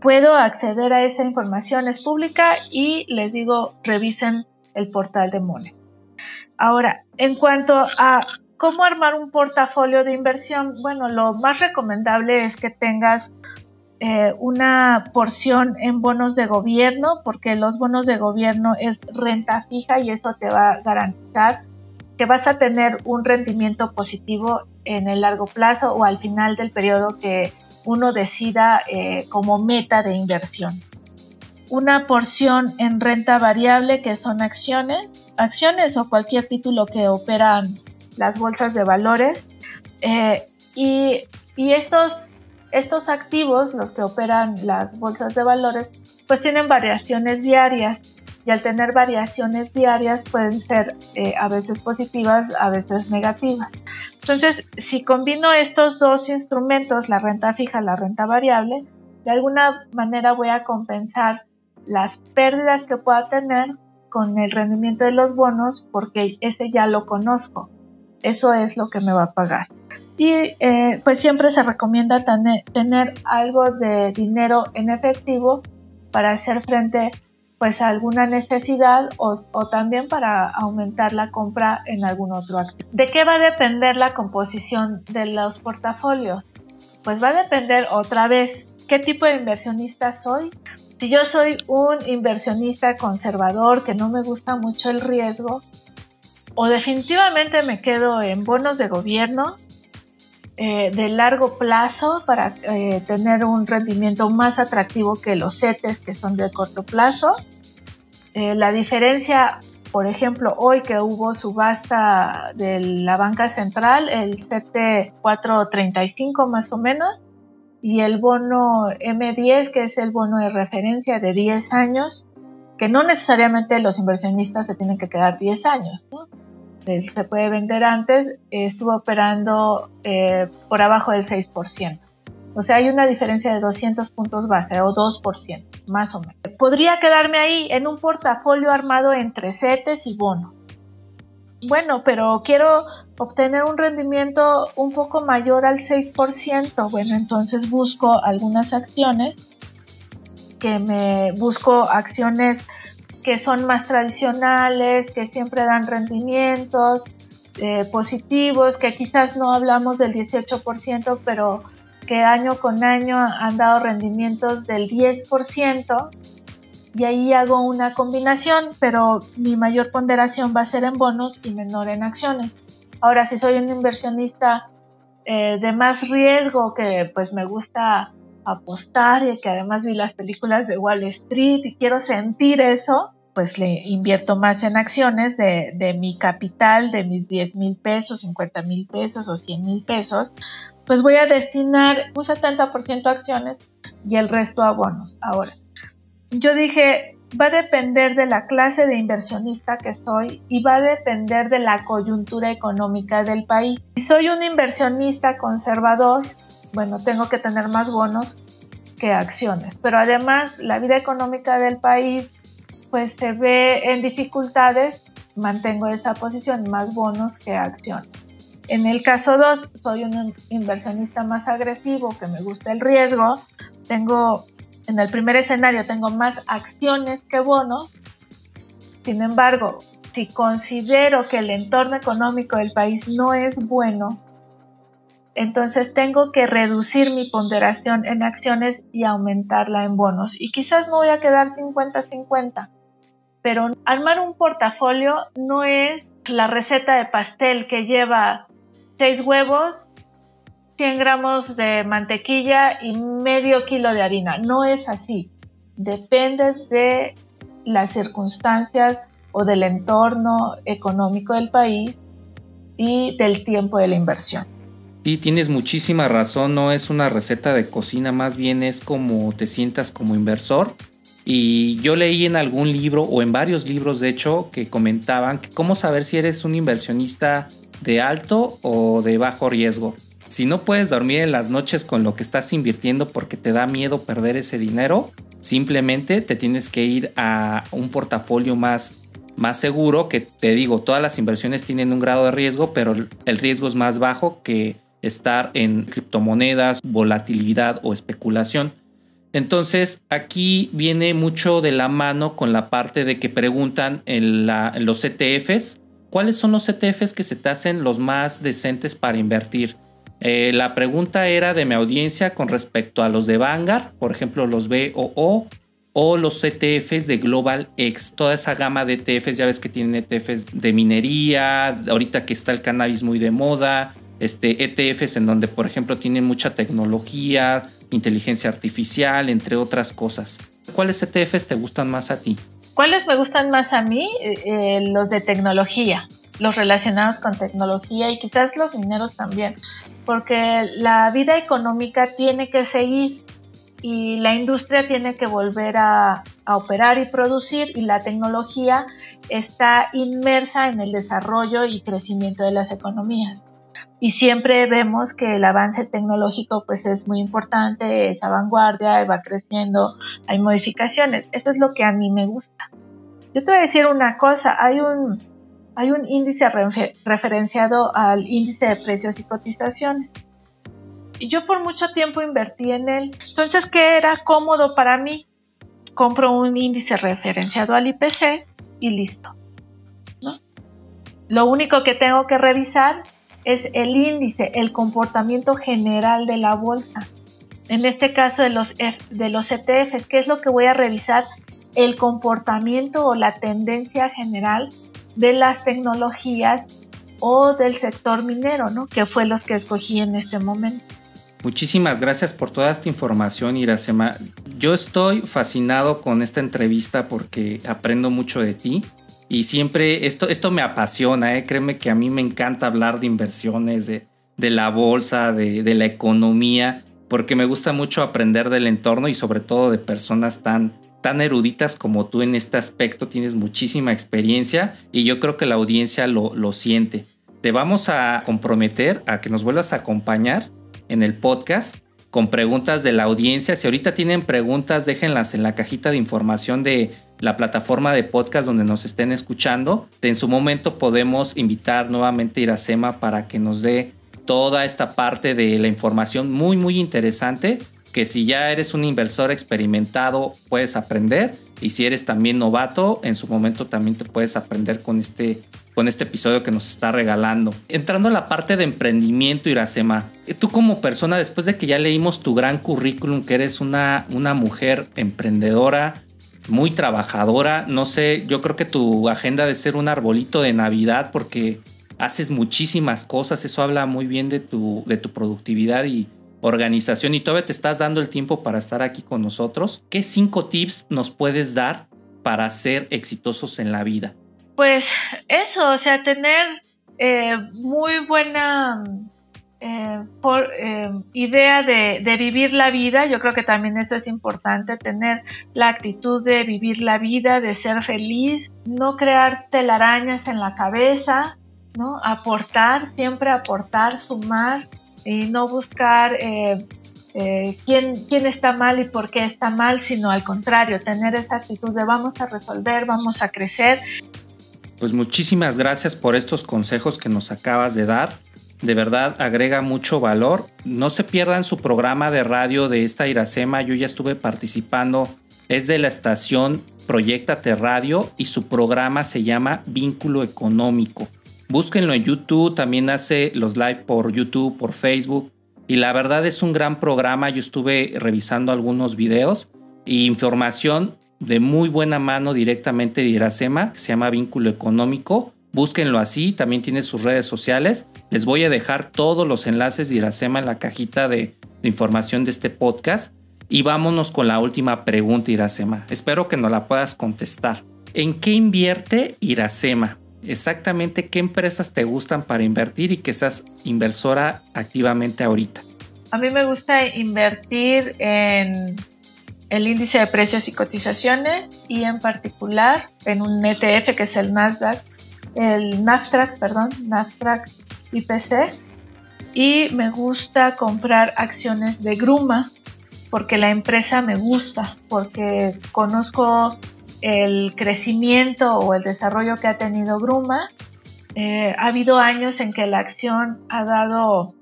puedo acceder a esa información, es pública y les digo, revisen el portal de Mone. Ahora, en cuanto a cómo armar un portafolio de inversión, bueno, lo más recomendable es que tengas eh, una porción en bonos de gobierno, porque los bonos de gobierno es renta fija y eso te va a garantizar que vas a tener un rendimiento positivo en el largo plazo o al final del periodo que uno decida eh, como meta de inversión. Una porción en renta variable que son acciones, acciones o cualquier título que operan las bolsas de valores. Eh, y, estos, estos activos, los que operan las bolsas de valores, pues tienen variaciones diarias y al tener variaciones diarias pueden ser eh, a veces positivas, a veces negativas. Entonces, si combino estos dos instrumentos, la renta fija, la renta variable, de alguna manera voy a compensar las pérdidas que pueda tener con el rendimiento de los bonos porque ese ya lo conozco. Eso es lo que me va a pagar. Y eh, pues siempre se recomienda tener algo de dinero en efectivo para hacer frente pues alguna necesidad o, también para aumentar la compra en algún otro activo. ¿De qué va a depender la composición de los portafolios? Pues va a depender otra vez qué tipo de inversionista soy. Si yo soy un inversionista conservador que no me gusta mucho el riesgo, o definitivamente me quedo en bonos de gobierno eh, de largo plazo para eh, tener un rendimiento más atractivo que los CETES que son de corto plazo. Eh, la diferencia, por ejemplo, hoy que hubo subasta de la banca central, el CETE 435 más o menos, y el bono M10, que es el bono de referencia de 10 años, que no necesariamente los inversionistas se tienen que quedar 10 años, ¿no? Se puede vender antes, estuvo operando eh, por abajo del 6%. O sea, hay una diferencia de 200 puntos base o 2%, más o menos. Podría quedarme ahí en un portafolio armado entre CETES y bono. Bueno, pero quiero obtener un rendimiento un poco mayor al 6%. Bueno, entonces busco algunas acciones que me busco acciones que son más tradicionales, que siempre dan rendimientos eh, positivos, que quizás no hablamos del 18%, pero que año con año han dado rendimientos del 10% y ahí hago una combinación, pero mi mayor ponderación va a ser en bonos y menor en acciones. Ahora, si soy un inversionista eh, de más riesgo, que pues me gusta apostar y que además vi las películas de Wall Street y quiero sentir eso, pues le invierto más en acciones de, de mi capital, de mis 10 mil pesos, 50 mil pesos o 100 mil pesos, pues voy a destinar un 70% a acciones y el resto a bonos. Ahora, yo dije, va a depender de la clase de inversionista que soy y va a depender de la coyuntura económica del país. Si soy un inversionista conservador, bueno, tengo que tener más bonos que acciones, pero además la vida económica del país pues se ve en dificultades, mantengo esa posición, más bonos que acciones. En el caso 2, soy un inversionista más agresivo, que me gusta el riesgo, tengo en el primer escenario tengo más acciones que bonos. Sin embargo, si considero que el entorno económico del país no es bueno, entonces tengo que reducir mi ponderación en acciones y aumentarla en bonos. Y quizás me voy a quedar 50-50. Pero armar un portafolio no es la receta de pastel que lleva 6 huevos, 100 gramos de mantequilla y medio kilo de harina. No es así. Depende de las circunstancias o del entorno económico del país y del tiempo de la inversión. Sí, tienes muchísima razón, no es una receta de cocina, más bien es como te sientas como inversor. Y yo leí en algún libro o en varios libros, de hecho, que comentaban cómo saber si eres un inversionista de alto o de bajo riesgo. Si no puedes dormir en las noches con lo que estás invirtiendo porque te da miedo perder ese dinero, simplemente te tienes que ir a un portafolio más, más seguro, que te digo, todas las inversiones tienen un grado de riesgo, pero el riesgo es más bajo que estar en criptomonedas, volatilidad o especulación. Entonces aquí viene mucho de la mano con la parte de que preguntan en, en los ETFs, ¿cuáles son los ETFs que se te hacen los más decentes para invertir? Eh, la pregunta era de mi audiencia con respecto a los de Vanguard, por ejemplo los BOO o los ETFs de Global X, toda esa gama de ETFs, ya ves que tienen ETFs de minería, ahorita que está el cannabis muy de moda, este, ETFs en donde por ejemplo tienen mucha tecnología, inteligencia artificial, entre otras cosas. ¿Cuáles ETFs te gustan más a ti? ¿Cuáles me gustan más a mí? Eh, eh, los de tecnología, los relacionados con tecnología y quizás los mineros también porque la vida económica tiene que seguir y la industria tiene que volver a, operar y producir y la tecnología está inmersa en el desarrollo y crecimiento de las economías. Y siempre vemos que el avance tecnológico pues es muy importante, es a vanguardia, va creciendo, hay modificaciones. Eso es lo que a mí me gusta. Yo te voy a decir una cosa, hay un, hay un índice referenciado al índice de precios y cotizaciones. Y yo por mucho tiempo invertí en él. Entonces, ¿qué era cómodo para mí? Compro un índice referenciado al IPC y listo. Lo único que tengo que revisar es el índice, el comportamiento general de la bolsa. En este caso de los, de los ETFs, ¿qué es lo que voy a revisar? El comportamiento o la tendencia general de las tecnologías o del sector minero, ¿no? Que fue los que escogí en este momento. Muchísimas gracias por toda esta información, Iracema. Yo estoy fascinado con esta entrevista porque aprendo mucho de ti y siempre esto, esto me apasiona, ¿eh? créeme que a mí me encanta hablar de inversiones, de, de la bolsa, de, de la economía, porque me gusta mucho aprender del entorno y sobre todo de personas tan, tan eruditas como tú en este aspecto, tienes muchísima experiencia y yo creo que la audiencia lo, lo siente. Te vamos a comprometer a que nos vuelvas a acompañar en el podcast con preguntas de la audiencia. Si ahorita tienen preguntas, déjenlas en la cajita de información de la plataforma de podcast donde nos estén escuchando. En su momento podemos invitar nuevamente a Iracema para que nos dé toda esta parte de la información muy muy interesante que si ya eres un inversor experimentado puedes aprender y si eres también novato en su momento también te puedes aprender con este con este episodio que nos está regalando. Entrando a la parte de emprendimiento, Iracema, tú como persona, después de que ya leímos tu gran currículum, que eres una, una mujer emprendedora, muy trabajadora, no sé, yo creo que tu agenda de ser un arbolito de Navidad porque haces muchísimas cosas, eso habla muy bien de tu, de tu productividad y, organización y todavía te estás dando el tiempo para estar aquí con nosotros, ¿qué cinco tips nos puedes dar para ser exitosos en la vida? Pues eso, o sea, tener eh, muy buena eh, por, eh, idea de, vivir la vida, yo creo que también eso es importante, tener la actitud de vivir la vida, de ser feliz, no crear telarañas en la cabeza, ¿no? Aportar, siempre aportar, sumar y no buscar quién, quién está mal y por qué está mal, sino al contrario, tener esa actitud de vamos a resolver, vamos a crecer pues muchísimas gracias por estos consejos que nos acabas de dar. De verdad agrega mucho valor. No se pierdan su programa de radio de esta Iracema. Yo ya estuve participando. Es de la estación Proyectate Radio y su programa se llama Vínculo Económico. Búsquenlo en YouTube. También hace los live por YouTube, por Facebook. Y la verdad es un gran programa. Yo estuve revisando algunos videos e información de muy buena mano directamente de Iracema, que se llama Vínculo Económico. Búsquenlo así, también tiene sus redes sociales. Les voy a dejar todos los enlaces de Iracema en la cajita de, información de este podcast. Y vámonos con la última pregunta, Iracema. Espero que nos la puedas contestar. ¿En qué invierte Iracema? Exactamente qué empresas te gustan para invertir y que seas inversora activamente ahorita. A mí me gusta invertir en el índice de precios y cotizaciones y en particular en un ETF que es el Nasdaq, el Nasdaq, perdón, Nasdaq IPC y me gusta comprar acciones de Gruma porque la empresa me gusta, porque conozco el crecimiento o el desarrollo que ha tenido Gruma. Eh, ha habido años en que la acción ha dado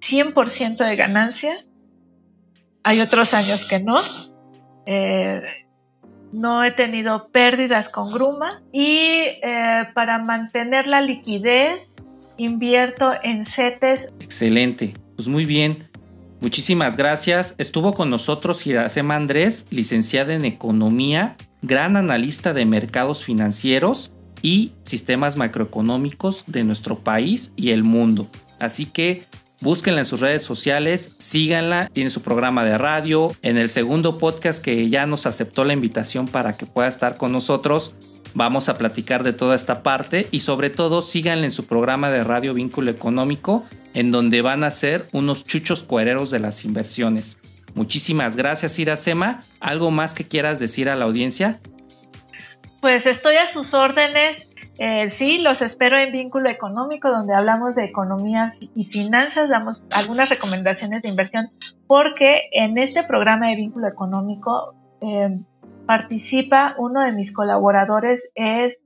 100% de ganancia. Hay otros años que no. Eh, no he tenido pérdidas con Gruma y eh, para mantener la liquidez invierto en CETES. Excelente, pues muy bien. Muchísimas gracias. Estuvo con nosotros Iracema Andrés, licenciada en Economía, gran analista de mercados financieros y sistemas macroeconómicos de nuestro país y el mundo. Así que Búsquenla en sus redes sociales, síganla, tiene su programa de radio. En el segundo podcast que ya nos aceptó la invitación para que pueda estar con nosotros, vamos a platicar de toda esta parte y sobre todo síganla en su programa de radio Vínculo Económico, en donde van a ser unos chuchos cuereros de las inversiones. Muchísimas gracias, Iracema. ¿Algo más que quieras decir a la audiencia? Pues estoy a sus órdenes eh, sí, los espero en Vínculo Económico, donde hablamos de economía y finanzas, damos algunas recomendaciones de inversión, porque en este programa de Vínculo Económico eh, participa uno de mis colaboradores, es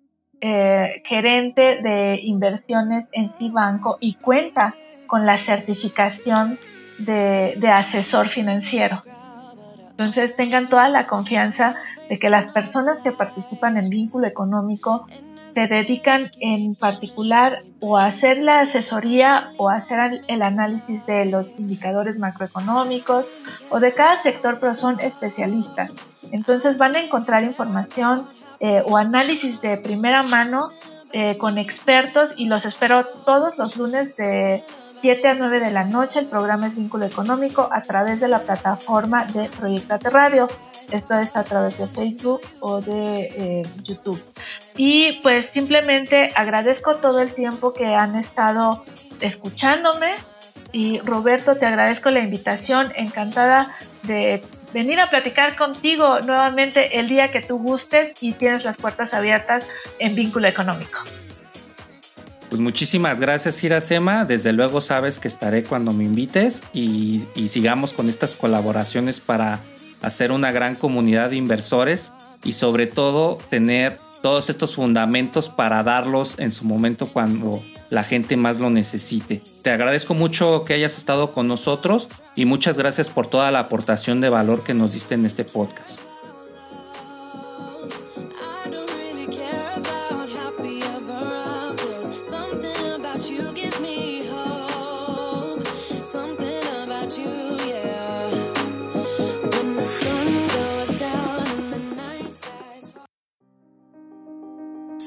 eh, gerente de inversiones en Cibanco y cuenta con la certificación de, de asesor financiero. Entonces tengan toda la confianza de que las personas que participan en vínculo económico se dedican en particular o a hacer la asesoría o hacer el análisis de los indicadores macroeconómicos o de cada sector, pero son especialistas. Entonces van a encontrar información eh, o análisis de primera mano eh, con expertos y los espero todos los lunes de 7 a 9 de la noche. El programa es Vínculo Económico a través de la plataforma de Proyectate Radio. Esto es a través de Facebook o de eh, YouTube. Y pues simplemente agradezco todo el tiempo que han estado escuchándome. Y Roberto, te agradezco la invitación. Encantada de venir a platicar contigo nuevamente el día que tú gustes y tienes las puertas abiertas en Vínculo Económico. Pues muchísimas gracias Iracema, desde luego sabes que estaré cuando me invites y, sigamos con estas colaboraciones para hacer una gran comunidad de inversores y sobre todo tener todos estos fundamentos para darlos en su momento cuando la gente más lo necesite. Te agradezco mucho que hayas estado con nosotros y muchas gracias por toda la aportación de valor que nos diste en este podcast.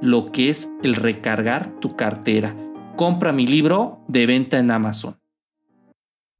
lo que es el recargar tu cartera. Compra mi libro de venta en Amazon.